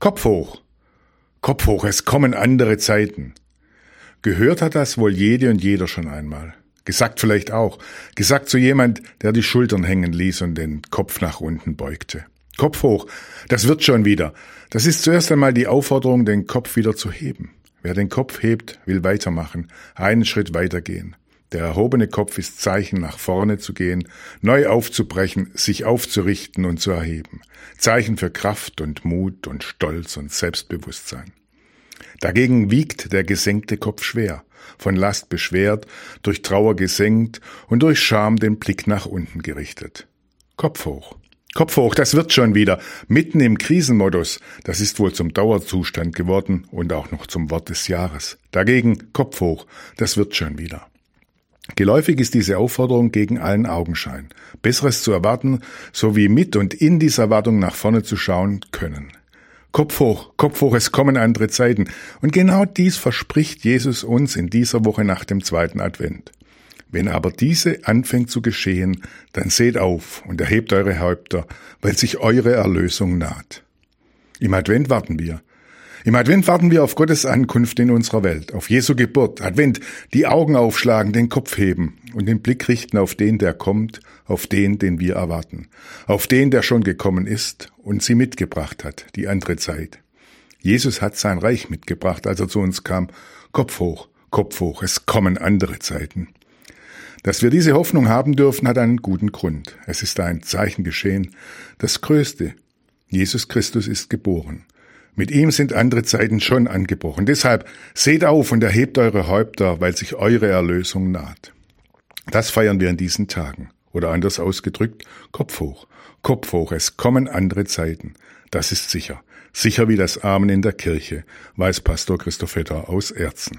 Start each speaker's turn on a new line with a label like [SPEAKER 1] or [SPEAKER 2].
[SPEAKER 1] Kopf hoch. Kopf hoch, es kommen andere Zeiten. Gehört hat das wohl jede und jeder schon einmal. Gesagt vielleicht auch. Gesagt zu jemand, der die Schultern hängen ließ und den Kopf nach unten beugte. Kopf hoch, das wird schon wieder. Das ist zuerst einmal die Aufforderung, den Kopf wieder zu heben. Wer den Kopf hebt, will weitermachen, einen Schritt weitergehen. Der erhobene Kopf ist Zeichen, nach vorne zu gehen, neu aufzubrechen, sich aufzurichten und zu erheben. Zeichen für Kraft und Mut und Stolz und Selbstbewusstsein. Dagegen wiegt der gesenkte Kopf schwer, von Last beschwert, durch Trauer gesenkt und durch Scham den Blick nach unten gerichtet. Kopf hoch. Kopf hoch, das wird schon wieder. Mitten im Krisenmodus. Das ist wohl zum Dauerzustand geworden und auch noch zum Wort des Jahres. Dagegen Kopf hoch, das wird schon wieder. Geläufig ist diese Aufforderung gegen allen Augenschein. Besseres zu erwarten, sowie mit und in dieser Erwartung nach vorne zu schauen können. Kopf hoch, Kopf hoch, es kommen andere Zeiten. Und genau dies verspricht Jesus uns in dieser Woche nach dem zweiten Advent. Wenn aber diese anfängt zu geschehen, dann seht auf und erhebt eure Häupter, weil sich eure Erlösung naht. Im Advent warten wir. Im Advent warten wir auf Gottes Ankunft in unserer Welt, auf Jesu Geburt. Advent, die Augen aufschlagen, den Kopf heben und den Blick richten auf den, der kommt, auf den, den wir erwarten, auf den, der schon gekommen ist und sie mitgebracht hat, die andere Zeit. Jesus hat sein Reich mitgebracht, als er zu uns kam. Kopf hoch, Kopf hoch, es kommen andere Zeiten. Dass wir diese Hoffnung haben dürfen, hat einen guten Grund. Es ist ein Zeichen geschehen, das Größte. Jesus Christus ist geboren. Mit ihm sind andere Zeiten schon angebrochen. Deshalb seht auf und erhebt eure Häupter, weil sich eure Erlösung naht. Das feiern wir in diesen Tagen. Oder anders ausgedrückt, Kopf hoch. Kopf hoch, es kommen andere Zeiten. Das ist sicher. Sicher wie das Amen in der Kirche, weiß Pastor Christoph Vetter aus Erzen.